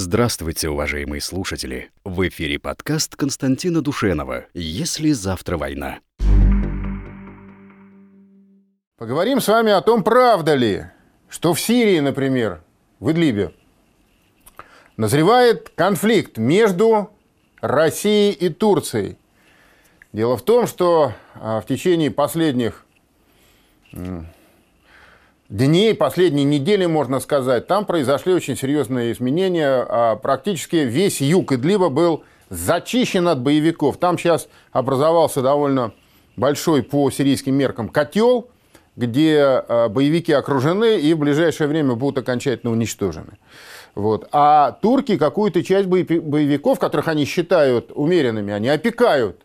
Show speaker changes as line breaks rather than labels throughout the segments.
Здравствуйте, уважаемые слушатели! В эфире подкаст Константина Душенова «Если завтра война».
Поговорим с вами о том, правда ли, что в Сирии, например, в Идлибе, назревает конфликт между Россией и Турцией. Дело в том, что а, в течение последних дней, последней недели, можно сказать, там произошли очень серьезные изменения. А практически весь юг Идлиба был зачищен от боевиков. Там сейчас образовался довольно большой по сирийским меркам котел, где а, боевики окружены и в ближайшее время будут окончательно уничтожены. Вот. А турки какую-то часть боевиков, которых они считают умеренными, они опекают.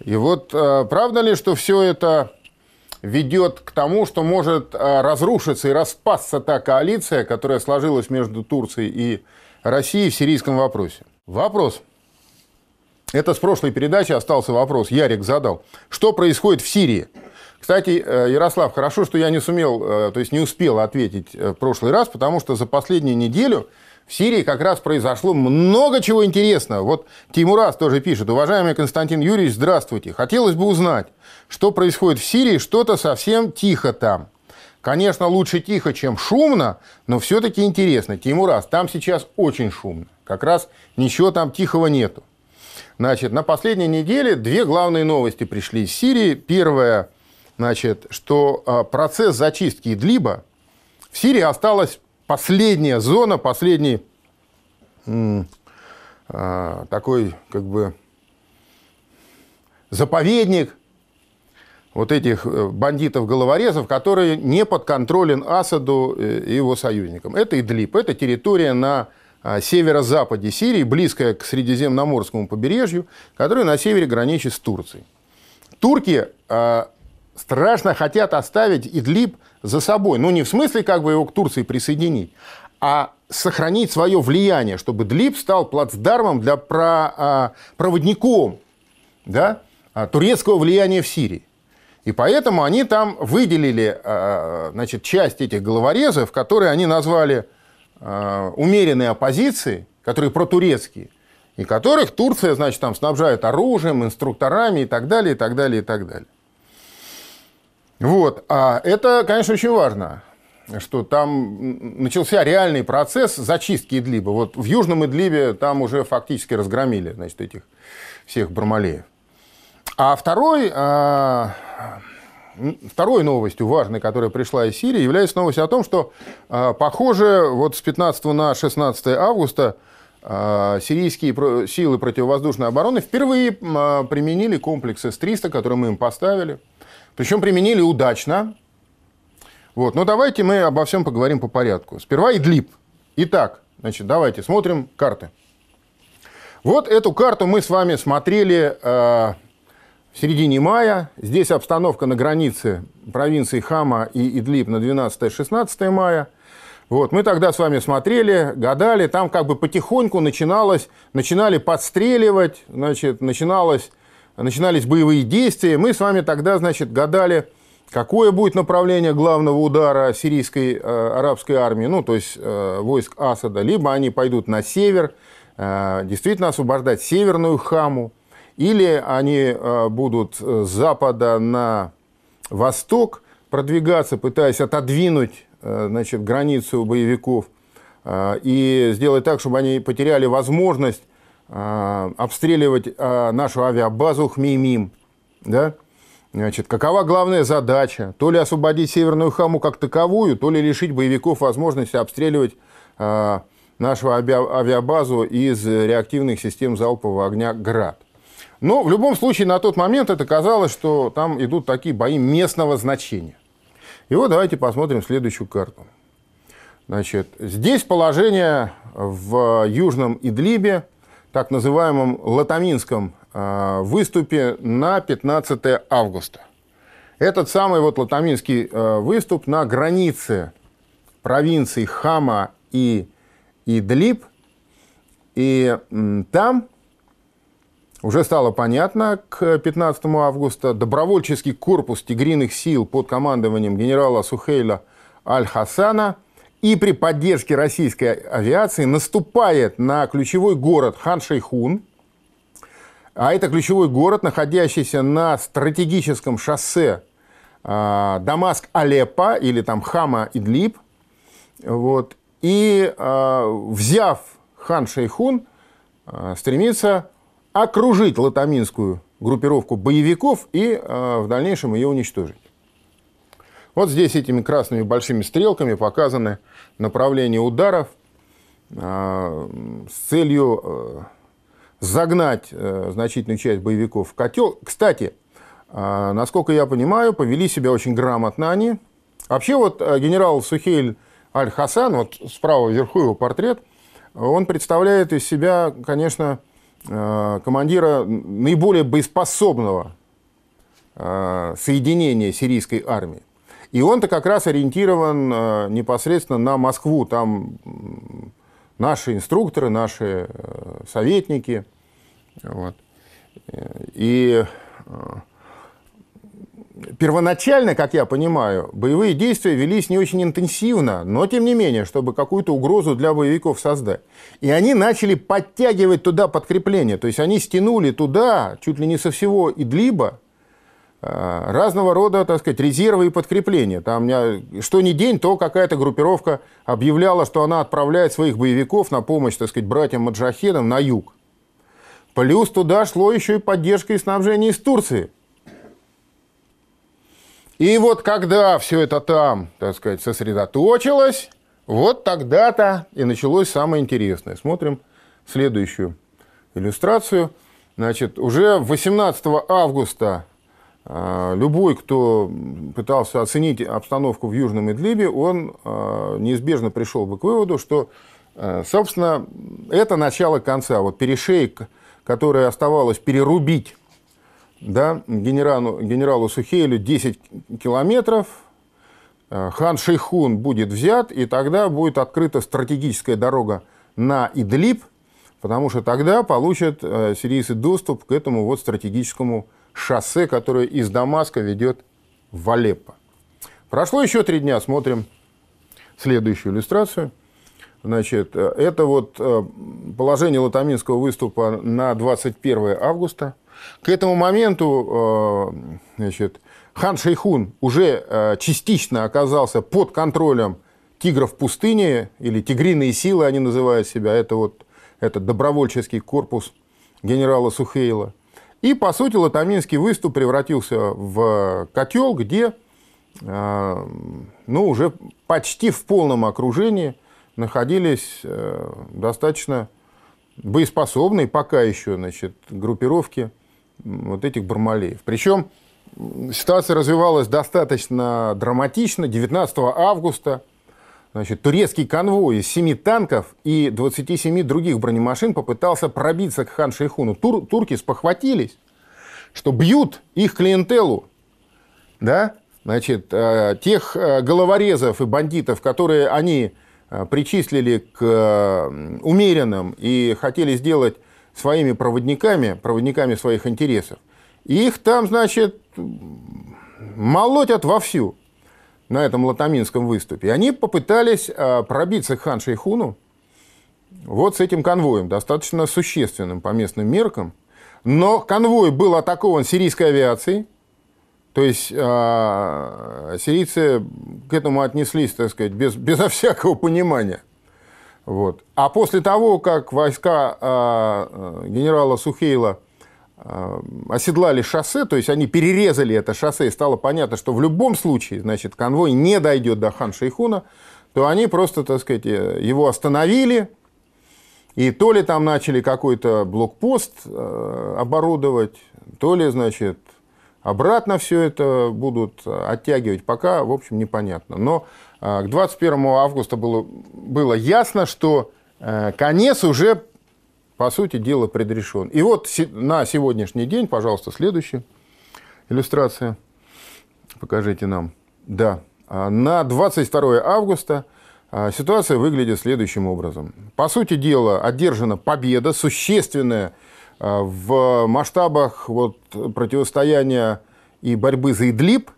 И вот а, правда ли, что все это ведет к тому, что может а, разрушиться и распасться та коалиция, которая сложилась между Турцией и Россией в сирийском вопросе. Вопрос. Это с прошлой передачи остался вопрос. Ярик задал. Что происходит в Сирии? Кстати, э, Ярослав, хорошо, что я не сумел, э, то есть не успел ответить э, в прошлый раз, потому что за последнюю неделю в Сирии как раз произошло много чего интересного. Вот Тимурас тоже пишет. Уважаемый Константин Юрьевич, здравствуйте. Хотелось бы узнать, что происходит в Сирии, что-то совсем тихо там. Конечно, лучше тихо, чем шумно, но все-таки интересно. Тимурас, там сейчас очень шумно. Как раз ничего там тихого нету. Значит, на последней неделе две главные новости пришли из Сирии. Первая, значит, что а, процесс зачистки Идлиба в Сирии осталась последняя зона, последний а, такой как бы заповедник вот этих э, бандитов-головорезов, которые не подконтролен Асаду э, и его союзникам. Это Идлиб, это территория на а, северо-западе Сирии, близкая к Средиземноморскому побережью, которая на севере граничит с Турцией. Турки а, страшно хотят оставить Идлиб за собой. Ну, не в смысле как бы его к Турции присоединить, а сохранить свое влияние, чтобы Идлиб стал плацдармом для про, а, проводником да, турецкого влияния в Сирии. И поэтому они там выделили а, значит, часть этих головорезов, которые они назвали а, умеренной оппозицией, которые протурецкие, и которых Турция, значит, там снабжает оружием, инструкторами и так далее, и так далее, и так далее. Вот. А это, конечно, очень важно, что там начался реальный процесс зачистки Идлиба. Вот в Южном Идлибе там уже фактически разгромили значит, этих всех бармалеев. А второй, а, второй новостью важной, которая пришла из Сирии, является новость о том, что, а, похоже, вот с 15 на 16 августа а, сирийские силы противовоздушной обороны впервые применили комплекс С-300, который мы им поставили. Причем применили удачно. Вот. Но давайте мы обо всем поговорим по порядку. Сперва Идлиб. Итак, значит, давайте смотрим карты. Вот эту карту мы с вами смотрели э, в середине мая. Здесь обстановка на границе провинции Хама и Идлиб на 12-16 мая. Вот, мы тогда с вами смотрели, гадали, там как бы потихоньку начиналось, начинали подстреливать, значит, начиналось, начинались боевые действия. Мы с вами тогда, значит, гадали, какое будет направление главного удара сирийской э, арабской армии, ну, то есть э, войск Асада. Либо они пойдут на север, э, действительно освобождать северную Хаму, или они э, будут с запада на восток продвигаться, пытаясь отодвинуть э, значит, границу боевиков э, и сделать так, чтобы они потеряли возможность обстреливать нашу авиабазу Хмеймим. Да? Значит, какова главная задача? То ли освободить Северную Хаму как таковую, то ли лишить боевиков возможности обстреливать нашу авиабазу из реактивных систем залпового огня «Град». Но в любом случае на тот момент это казалось, что там идут такие бои местного значения. И вот давайте посмотрим следующую карту. Значит, здесь положение в Южном Идлибе, так называемом Латаминском а, выступе на 15 августа. Этот самый вот Латаминский а, выступ на границе провинций Хама и Идлиб. И там уже стало понятно к 15 августа. Добровольческий корпус тигриных сил под командованием генерала Сухейла Аль-Хасана и при поддержке российской авиации наступает на ключевой город Хан-Шейхун, а это ключевой город, находящийся на стратегическом шоссе э, Дамаск-Алеппо или там Хама-Идлиб. Вот. И э, взяв Хан-Шейхун, э, стремится окружить латаминскую группировку боевиков и э, в дальнейшем ее уничтожить. Вот здесь этими красными большими стрелками показаны направления ударов э, с целью э, загнать э, значительную часть боевиков в котел. Кстати, э, насколько я понимаю, повели себя очень грамотно они. Вообще вот э, генерал Сухейль Аль-Хасан, вот справа вверху его портрет, он представляет из себя, конечно, командира наиболее боеспособного соединения сирийской армии. И он-то как раз ориентирован э, непосредственно на Москву. Там наши инструкторы, наши э, советники. Вот. И э, первоначально, как я понимаю, боевые действия велись не очень интенсивно, но тем не менее, чтобы какую-то угрозу для боевиков создать. И они начали подтягивать туда подкрепление. То есть они стянули туда чуть ли не со всего Идлиба разного рода, так сказать, резервы и подкрепления. Там что ни день, то какая-то группировка объявляла, что она отправляет своих боевиков на помощь, так сказать, братьям-маджахедам на юг. Плюс туда шло еще и поддержка и снабжение из Турции. И вот когда все это там, так сказать, сосредоточилось, вот тогда-то и началось самое интересное. Смотрим следующую иллюстрацию. Значит, уже 18 августа любой, кто пытался оценить обстановку в Южном Идлибе, он а, неизбежно пришел бы к выводу, что, а, собственно, это начало конца. Вот перешейк, который оставалось перерубить да, генералу, генералу Сухейлю 10 километров, хан Шейхун будет взят, и тогда будет открыта стратегическая дорога на Идлиб, потому что тогда получат сирийцы доступ к этому вот стратегическому шоссе, которое из Дамаска ведет в Алеппо. Прошло еще три дня, смотрим следующую иллюстрацию. Значит, это вот э, положение Латаминского выступа на 21 августа. К этому моменту э, значит, хан Шейхун уже э, частично оказался под контролем тигров пустыни, или тигриные силы они называют себя. Это вот этот добровольческий корпус генерала Сухейла. И, по сути, Латаминский выступ превратился в котел, где э, ну, уже почти в полном окружении находились э, достаточно боеспособные пока еще значит, группировки вот этих бармалеев. Причем ситуация развивалась достаточно драматично. 19 августа Значит, турецкий конвой из 7 танков и 27 других бронемашин попытался пробиться к хан Шейхуну. Тур, турки спохватились, что бьют их клиентелу. Да? Значит, э, тех э, головорезов и бандитов, которые они э, причислили к умеренным и хотели сделать своими проводниками, проводниками своих интересов, их там, значит, молотят вовсю на этом латаминском выступе. Они попытались а, пробиться к хан Шейхуну вот с этим конвоем, достаточно существенным по местным меркам. Но конвой был атакован сирийской авиацией, то есть э, сирийцы к этому отнеслись, так сказать, без, безо всякого понимания. Вот. А после того, как войска э, генерала Сухейла оседлали шоссе, то есть они перерезали это шоссе, и стало понятно, что в любом случае, значит, конвой не дойдет до хан Шейхуна, то они просто, так сказать, э, его остановили, и то ли там начали какой-то блокпост э, оборудовать, то ли, значит, обратно все это будут оттягивать, пока, в общем, непонятно. Но к 21 августа было, было ясно, что конец уже по сути дела, предрешен. И вот на сегодняшний день, пожалуйста, следующая иллюстрация. Покажите нам. Да, а на 22 августа а, ситуация выглядит следующим образом. По сути дела, одержана победа существенная а, в масштабах вот противостояния и борьбы за Идлиб,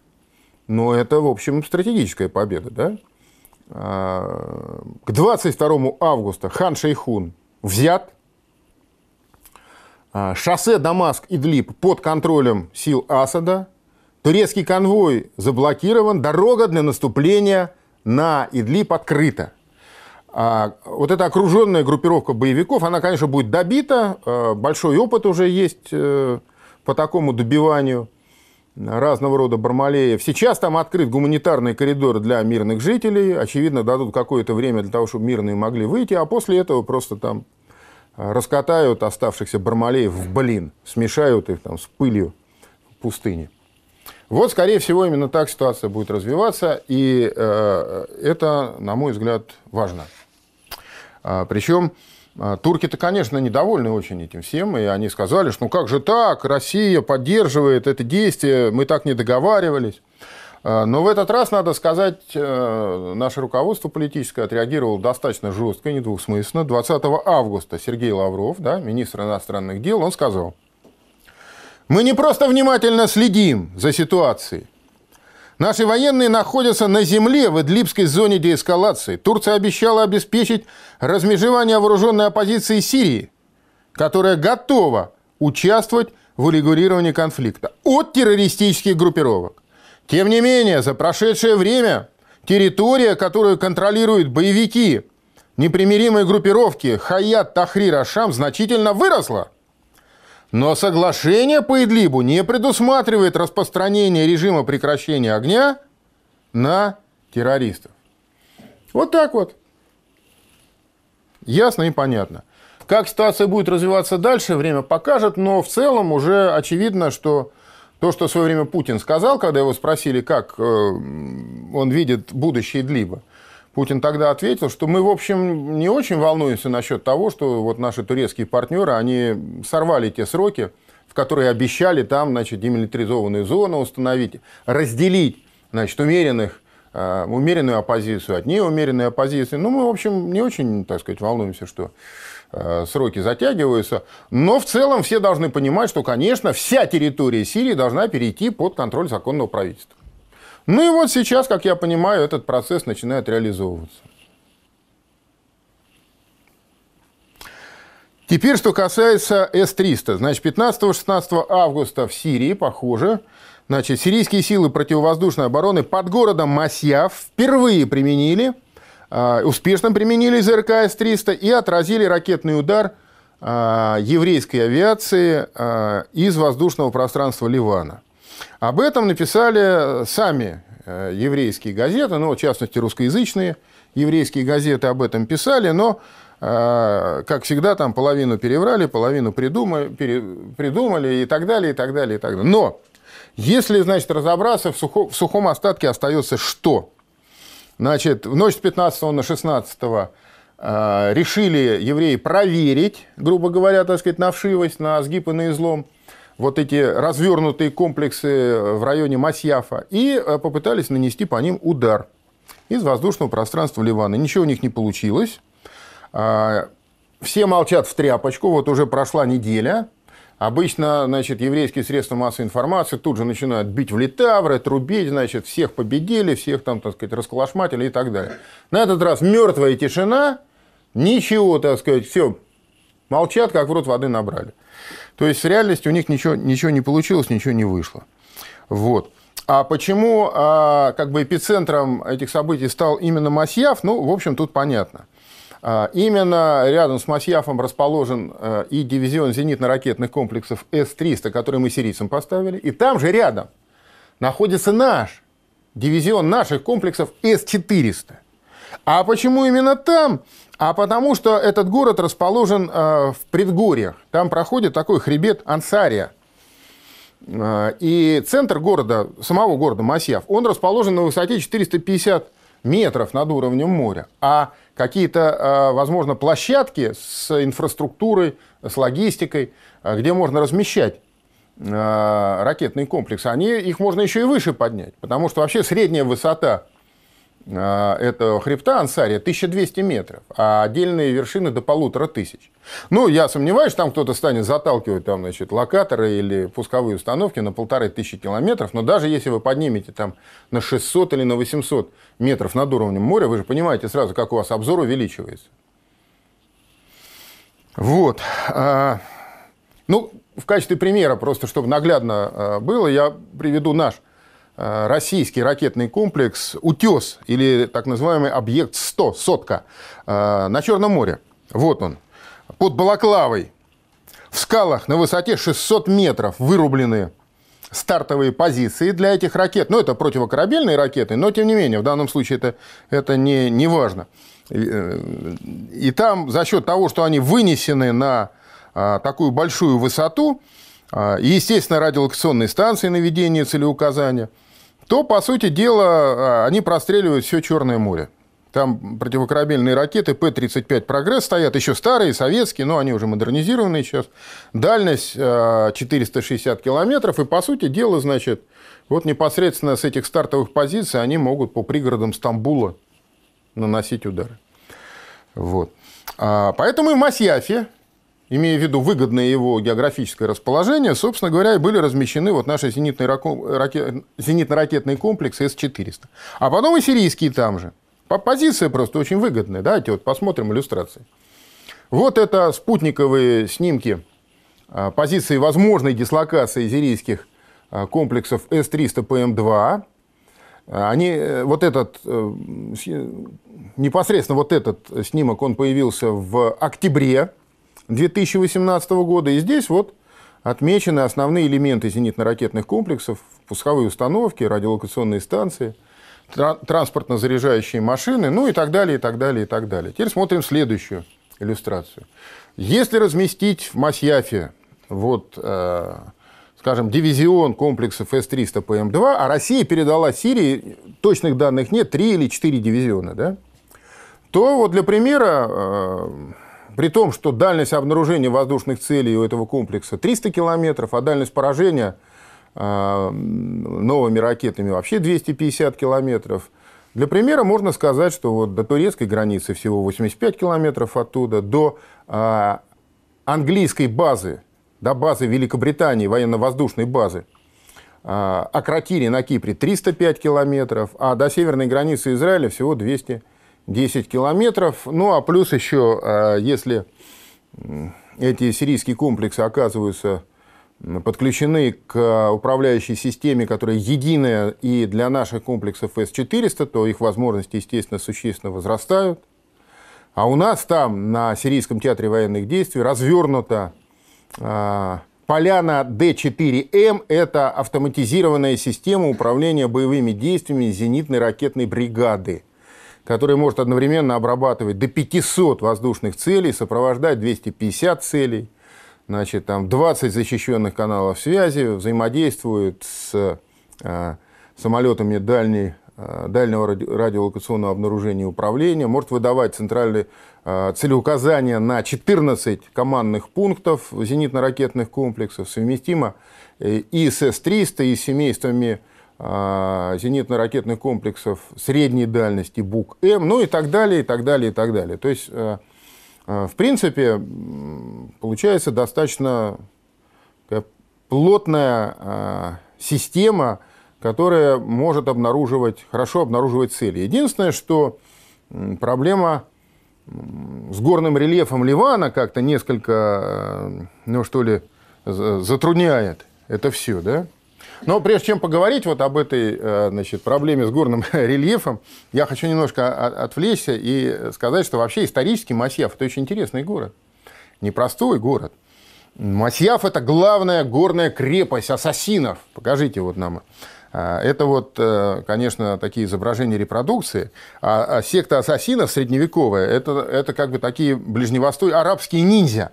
но это, в общем, стратегическая победа. Да? К 22 августа хан Шейхун взят. Шоссе Дамаск-Идлиб под контролем сил Асада. Турецкий конвой заблокирован. Дорога для наступления на Идлиб открыта. А вот эта окруженная группировка боевиков, она, конечно, будет добита. А, большой опыт уже есть э, по такому добиванию разного рода бармалеев. Сейчас там открыт гуманитарный коридор для мирных жителей. Очевидно, дадут какое-то время для того, чтобы мирные могли выйти, а после этого просто там а, раскатают оставшихся бармалеев в блин, смешают их там с пылью пустыне. Вот, скорее всего, именно так ситуация будет развиваться, и э, это, на мой взгляд, важно. А, Причем а, турки-то, конечно, недовольны очень этим всем, и они сказали, что ну как же так, Россия поддерживает это действие, мы так не договаривались. А, но в этот раз, надо сказать, э, наше руководство политическое отреагировало достаточно жестко, недвусмысленно. 20 августа Сергей Лавров, да, министр иностранных дел, он сказал, мы не просто внимательно следим за ситуацией, Наши военные находятся на земле в Идлибской зоне деэскалации. Турция обещала обеспечить размежевание вооруженной оппозиции Сирии, которая готова участвовать в урегулировании конфликта от террористических группировок. Тем не менее, за прошедшее время территория, которую контролируют боевики непримиримой группировки Хаят Тахрир Ашам, значительно выросла – но соглашение по Идлибу не предусматривает распространение режима прекращения огня на террористов. Вот так вот. Ясно и понятно. Как ситуация будет развиваться дальше, время покажет, но в целом уже очевидно, что то, что в свое время Путин сказал, когда его спросили, как э, он видит будущее Идлиба, Путин тогда ответил, что мы, в общем, не очень волнуемся насчет того, что вот наши турецкие партнеры, они сорвали те сроки, в которые обещали там, значит, демилитаризованную зону установить, разделить, значит, умеренных э, умеренную оппозицию от неумеренной оппозиции. Ну, мы, в общем, не очень, так сказать, волнуемся, что сроки затягиваются. Но в целом все должны понимать, что, конечно, вся территория Сирии должна перейти под контроль законного правительства. Ну и вот сейчас, как я понимаю, этот процесс начинает реализовываться. Теперь, что касается С-300. Значит, 15-16 августа в Сирии, похоже, значит, сирийские силы противовоздушной обороны под городом Масьяв впервые применили, успешно применили ЗРК С-300 и отразили ракетный удар а, еврейской авиации а, из воздушного пространства Ливана. Об этом написали сами э, еврейские газеты, ну, в частности, русскоязычные еврейские газеты об этом писали, но, как всегда, там половину переврали, половину придумали, придумали и так далее, и так далее, и так далее. Но если, значит, разобраться, в, сухо, в сухом остатке остается что? Значит, в ночь с 15 на 16 э, решили евреи проверить, грубо говоря, так сказать, на вшивость, на сгиб и на излом вот эти развернутые комплексы в районе Масьяфа и э, попытались нанести по ним удар из воздушного пространства Ливана. Ничего у них не получилось. А, все молчат в тряпочку, вот уже прошла неделя. Обычно, значит, еврейские средства массовой информации тут же начинают бить в литавры, трубить, значит, всех победили, всех там, так сказать, расколошматили и так далее. На этот раз мертвая тишина, ничего, так сказать, все, молчат, как в рот воды набрали. То есть в реальности у них ничего, ничего не получилось, ничего не вышло. Вот. А почему а, как бы эпицентром этих событий стал именно Масьяв, ну, в общем, тут понятно. А, именно рядом с Масьяфом расположен а, и дивизион зенитно-ракетных комплексов С-300, который мы сирийцам поставили. И там же рядом находится наш дивизион наших комплексов С-400. А почему именно там? А потому что этот город расположен э, в предгорьях. Там проходит такой хребет Ансария. Э, и центр города, самого города Масьяв, он расположен на высоте 450 метров над уровнем моря. А какие-то, э, возможно, площадки с инфраструктурой, с логистикой, где можно размещать ракетные комплексы, они, их можно еще и выше поднять. Потому что вообще средняя высота а, этого хребта Ансария 1200 метров, а отдельные вершины до полутора тысяч. Ну, я сомневаюсь, что там кто-то станет заталкивать там, значит, локаторы или пусковые установки на полторы тысячи километров, но даже если вы поднимете там на 600 или на 800 метров над уровнем моря, вы же понимаете сразу, как у вас обзор увеличивается. Вот. А, ну, в качестве примера, просто чтобы наглядно было, я приведу наш российский ракетный комплекс «Утес» или так называемый объект 100, сотка, э, на Черном море. Вот он, под Балаклавой. В скалах на высоте 600 метров вырублены стартовые позиции для этих ракет. Ну, это противокорабельные ракеты, но тем не менее, в данном случае это, это не, не важно. И, э, и там за счет того, что они вынесены на такую большую высоту, а, естественно, радиолокационные станции наведения целеуказания – то, по сути дела, а, они простреливают все Черное море. Там противокорабельные ракеты П-35 «Прогресс» стоят, еще старые, советские, но они уже модернизированные сейчас. Дальность 460 а, километров, и, по сути дела, значит, вот непосредственно с этих стартовых позиций они могут по пригородам Стамбула наносить удары. Вот. А, поэтому и в Масьяфе имея в виду выгодное его географическое расположение, собственно говоря, и были размещены вот наши зенитно-ракетные комплексы С-400. А потом и сирийские там же. Позиция просто очень выгодная. Давайте вот посмотрим иллюстрации. Вот это спутниковые снимки а, позиции возможной дислокации сирийских а, комплексов С-300 ПМ-2. Они, э, вот этот, э, непосредственно вот этот снимок, он появился в октябре 2018 года. И здесь вот отмечены основные элементы зенитно-ракетных комплексов, пусковые установки, радиолокационные станции, транспортно-заряжающие машины, ну и так далее, и так далее, и так далее. Теперь смотрим следующую иллюстрацию. Если разместить в Масьяфе вот, э, скажем, дивизион комплексов С-300 ПМ-2, а Россия передала Сирии, точных данных нет, 3 или 4 дивизиона, да, то вот для примера э, при том, что дальность обнаружения воздушных целей у этого комплекса 300 километров, а дальность поражения а, новыми ракетами вообще 250 километров. Для примера можно сказать, что вот до турецкой границы всего 85 километров оттуда, до а, английской базы, до базы Великобритании, военно-воздушной базы, а Акротире на Кипре 305 километров, а до северной границы Израиля всего 200 километров. 10 километров. Ну, а плюс еще, а, если эти сирийские комплексы оказываются подключены к управляющей системе, которая единая и для наших комплексов С-400, то их возможности, естественно, существенно возрастают. А у нас там, на Сирийском театре военных действий, развернута а, поляна Д-4М. Это автоматизированная система управления боевыми действиями зенитной ракетной бригады который может одновременно обрабатывать до 500 воздушных целей, сопровождать 250 целей, значит, там 20 защищенных каналов связи, взаимодействует с э, самолетами дальней, э, дальнего радиолокационного обнаружения и управления, может выдавать центральные э, целеуказания на 14 командных пунктов зенитно-ракетных комплексов, совместимо и с С-300, и с семействами а, зенитно-ракетных комплексов средней дальности БУК-М, ну и так далее, и так далее, и так далее. То есть, э, э, в принципе, получается достаточно плотная а, система, которая может обнаруживать, хорошо обнаруживать цели. Единственное, что проблема с горным рельефом Ливана как-то несколько, э, ну что ли, затрудняет это все, да? Но прежде чем поговорить вот об этой э, значит, проблеме с горным рельефом, я хочу немножко отвлечься и сказать, что вообще исторически Масьяв – это очень интересный город. Непростой город. Масьяв – это главная горная крепость ассасинов. Покажите вот нам. А, это вот, э, конечно, такие изображения репродукции. А, а секта ассасинов средневековая – это, это как бы такие ближневосточные арабские ниндзя.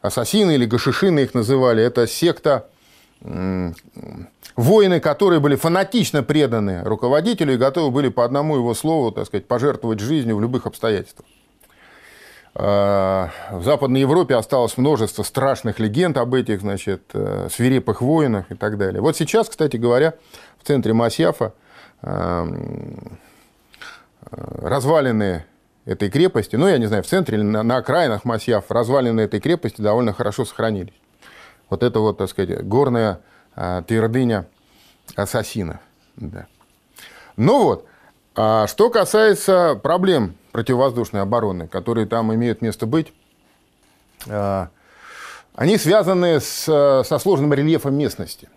Ассасины или гашишины их называли. Это секта воины, которые были фанатично преданы руководителю и готовы были по одному его слову, так сказать, пожертвовать жизнью в любых обстоятельствах. А, в Западной Европе осталось множество страшных легенд об этих, значит, э, свирепых воинах и так далее. Вот сейчас, кстати говоря, в центре Масьяфа развалины этой крепости, ну, я не знаю, в центре или на, на окраинах Масьяв, развалины этой крепости довольно хорошо сохранились. Вот это вот, так сказать, горная а, твердыня ассасинов. Да. Ну вот, а что касается проблем противовоздушной обороны, которые там имеют место быть, а, они связаны с, со сложным рельефом местности.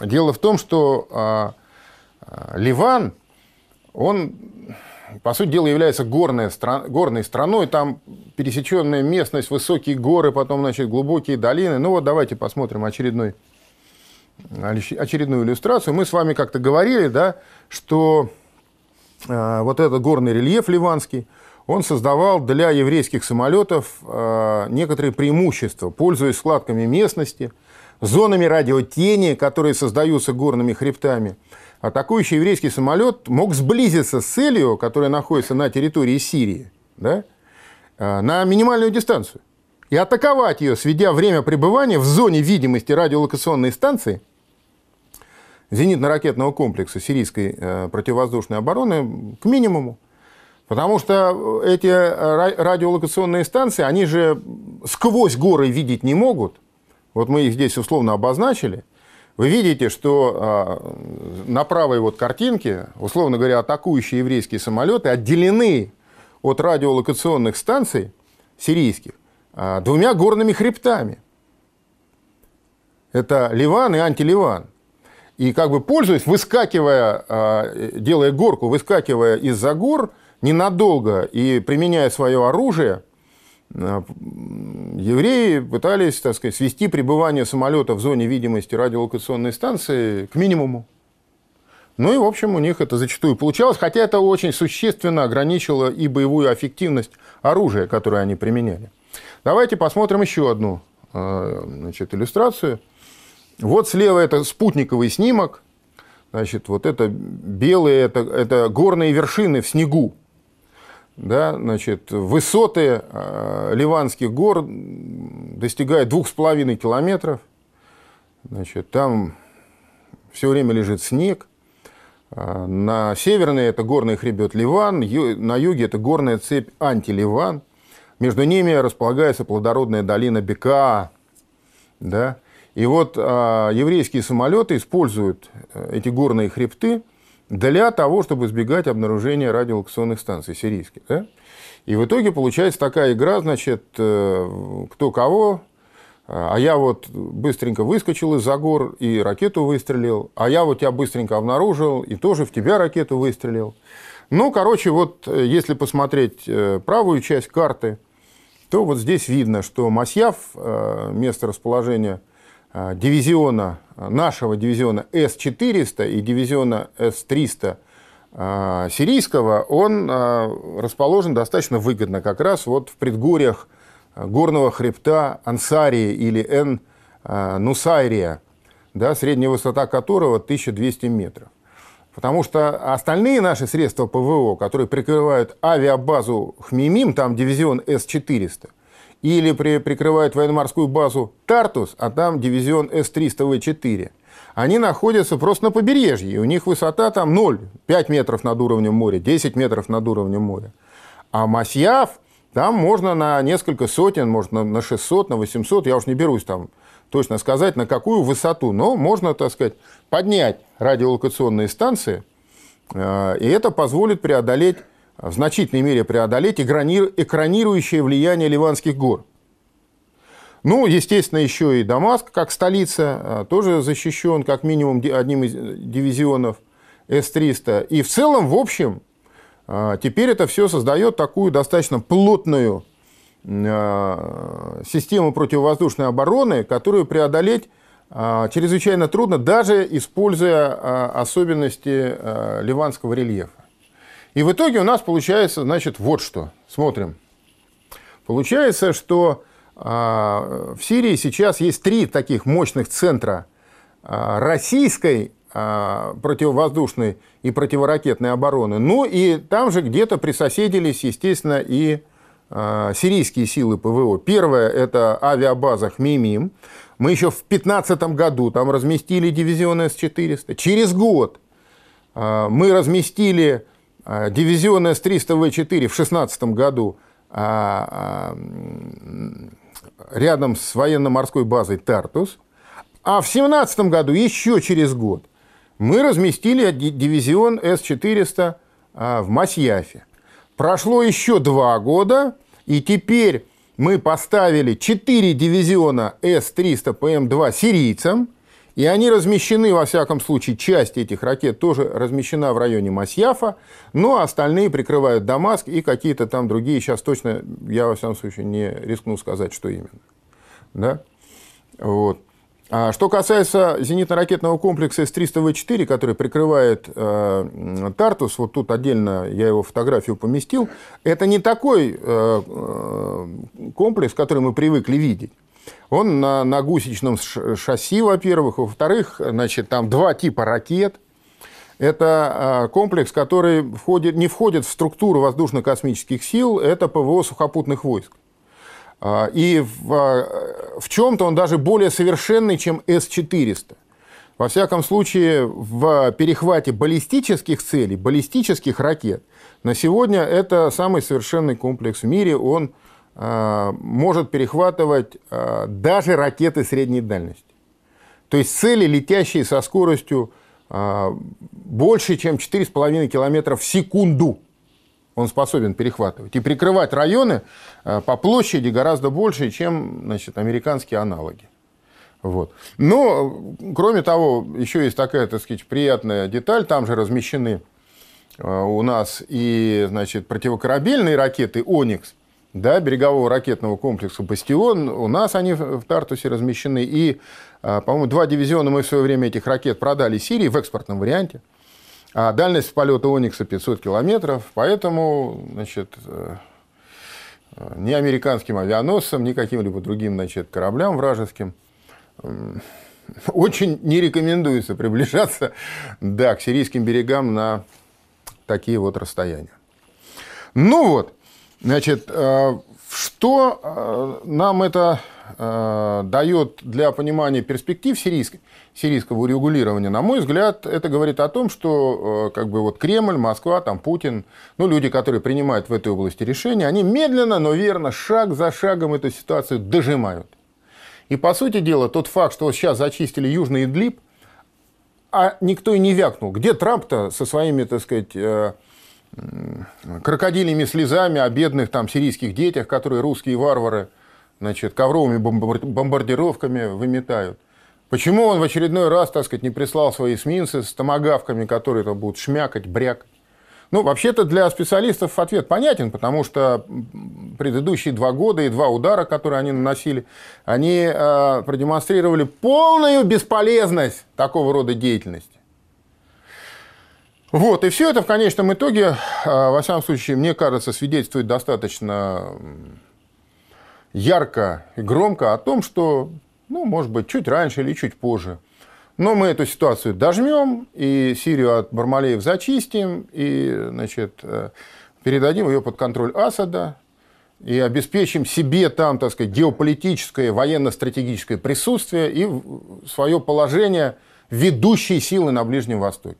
Дело в том, что а, а, Ливан, он по сути дела, является горной, стран, горной страной. Там пересеченная местность, высокие горы, потом, значит, глубокие долины. Ну вот давайте посмотрим очередной, очередную иллюстрацию. Мы с вами как-то говорили, да, что э, вот этот горный рельеф ливанский, он создавал для еврейских самолетов э, некоторые преимущества, пользуясь складками местности, зонами радиотени, которые создаются горными хребтами – атакующий еврейский самолет мог сблизиться с целью, которая находится на территории Сирии, да, э, на минимальную дистанцию и атаковать ее, сведя время пребывания в зоне видимости радиолокационной станции зенитно-ракетного комплекса сирийской э, противовоздушной обороны к минимуму. Потому что эти радиолокационные станции, они же сквозь горы видеть не могут. Вот мы их здесь условно обозначили – вы видите, что а, на правой вот картинке, условно говоря, атакующие еврейские самолеты отделены от радиолокационных станций сирийских а, двумя горными хребтами. Это Ливан и антиливан. И как бы пользуясь, выскакивая, а, делая горку, выскакивая из-за гор ненадолго и применяя свое оружие – евреи пытались, так сказать, свести пребывание самолета в зоне видимости радиолокационной станции к минимуму. Ну и, в общем, у них это зачастую получалось, хотя это очень существенно ограничило и боевую эффективность оружия, которое они применяли. Давайте посмотрим еще одну э, значит, иллюстрацию. Вот слева это спутниковый снимок. Значит, вот это белые, это, это горные вершины в снегу да, значит, высоты э, Ливанских гор достигают двух с половиной километров. Значит, там все время лежит снег. Э, на северной это горный хребет Ливан, на юге это горная цепь Антиливан. Между ними располагается плодородная долина Бека. Да? И вот э, еврейские самолеты используют эти горные хребты – для того, чтобы избегать обнаружения радиолокационных станций сирийских. Да? И в итоге получается такая игра, значит, э, кто кого, а я вот быстренько выскочил из-за гор и ракету выстрелил, а я вот тебя быстренько обнаружил и тоже в тебя ракету выстрелил. Ну, короче, вот э, если посмотреть э, правую часть карты, то вот здесь видно, что Масьяв, место расположения дивизиона нашего дивизиона С-400 и дивизиона С-300 а, сирийского, он а, расположен достаточно выгодно, как раз вот в предгорьях горного хребта Ансарии или Эн-Нусайрия, да, средняя высота которого 1200 метров. Потому что остальные наши средства ПВО, которые прикрывают авиабазу Хмимим, там дивизион С-400, или при, прикрывают военно-морскую базу Тартус, а там дивизион С-300В4. Они находятся просто на побережье, и у них высота там 0, 5 метров над уровнем моря, 10 метров над уровнем моря. А Масьяв, там можно на несколько сотен, можно на 600, на 800, я уж не берусь там точно сказать, на какую высоту, но можно, так сказать, поднять радиолокационные станции, э, и это позволит преодолеть в значительной мере преодолеть экранирующее влияние Ливанских гор. Ну, естественно, еще и Дамаск, как столица, а, тоже защищен как минимум одним из дивизионов С-300. И в целом, в общем, а, теперь это все создает такую достаточно плотную а, систему противовоздушной обороны, которую преодолеть чрезвычайно трудно, даже используя особенности ливанского рельефа. И в итоге у нас получается, значит, вот что. Смотрим. Получается, что а, в Сирии сейчас есть три таких мощных центра а, российской а, противовоздушной и противоракетной обороны. Ну и там же где-то присоседились, естественно, и сирийские силы ПВО. Первое – это авиабаза Хмимим. Мы еще в 2015 году там разместили дивизион С-400. Через год мы разместили дивизион С-300В4 в 16 году а, рядом с военно-морской базой Тартус, а в 17 году, еще через год, мы разместили дивизион С-400 в Масьяфе. Прошло еще два года, и теперь мы поставили 4 дивизиона С-300 ПМ-2 сирийцам, и они размещены, во всяком случае, часть этих ракет тоже размещена в районе Масьяфа, но остальные прикрывают Дамаск и какие-то там другие. Сейчас точно, я, во всяком случае, не рискну сказать, что именно. Да? Вот. А что касается зенитно-ракетного комплекса С-300В4, который прикрывает э, Тартус, вот тут отдельно я его фотографию поместил, это не такой э, э комплекс, который мы привыкли видеть. Он на, на гусечном шасси, во-первых. Во-вторых, значит, там два типа ракет. Это э, комплекс, который входит, не входит в структуру воздушно-космических сил, это ПВО сухопутных войск. А, и в, а, в чем-то он даже более совершенный, чем С-400. Во всяком случае, в перехвате баллистических целей, баллистических ракет, на сегодня это самый совершенный комплекс в мире. Он может перехватывать э, даже ракеты средней дальности. То есть цели, летящие со скоростью э, больше, чем 4,5 км в секунду он способен перехватывать и прикрывать районы э, по площади гораздо больше, чем значит, американские аналоги. Вот. Но, кроме того, еще есть такая, так сказать, приятная деталь. Там же размещены э, у нас и значит, противокорабельные ракеты «Оникс», да, берегового ракетного комплекса «Бастион». У нас они в Тартусе размещены. И, э, по-моему, два дивизиона мы в свое время этих ракет продали Сирии в экспортном варианте. А дальность полета Оникса 500 километров, поэтому значит, э, ни американским авианосцам, ни каким-либо другим значит, кораблям вражеским очень не рекомендуется приближаться да, к сирийским берегам на такие вот расстояния. Ну вот, значит, э, что э, нам это дает для понимания перспектив сирийского урегулирования, на мой взгляд, это говорит о том, что э, как бы вот Кремль, Москва, там Путин, ну, люди, которые принимают в этой области решения, они медленно, но верно, шаг за шагом эту ситуацию дожимают. И, по сути дела, тот факт, что вот сейчас зачистили Южный Идлиб, а никто и не вякнул. Где Трамп-то со своими, так сказать, крокодильными слезами о бедных там сирийских детях, которые русские варвары, значит, ковровыми бомбардировками выметают? Почему он в очередной раз, так сказать, не прислал свои эсминцы с томогавками, которые там будут шмякать, брякать? Ну, вообще-то для специалистов ответ понятен, потому что предыдущие два года и два удара, которые они наносили, они э, продемонстрировали полную бесполезность такого рода деятельности. Вот, и все это в конечном итоге, э, во всяком случае, мне кажется, свидетельствует достаточно ярко и громко о том, что ну, может быть, чуть раньше или чуть позже. Но мы эту ситуацию дожмем, и Сирию от Бармалеев зачистим, и значит, э, передадим ее под контроль Асада, и обеспечим себе там, так сказать, геополитическое, военно-стратегическое присутствие и свое положение ведущей силы на Ближнем Востоке.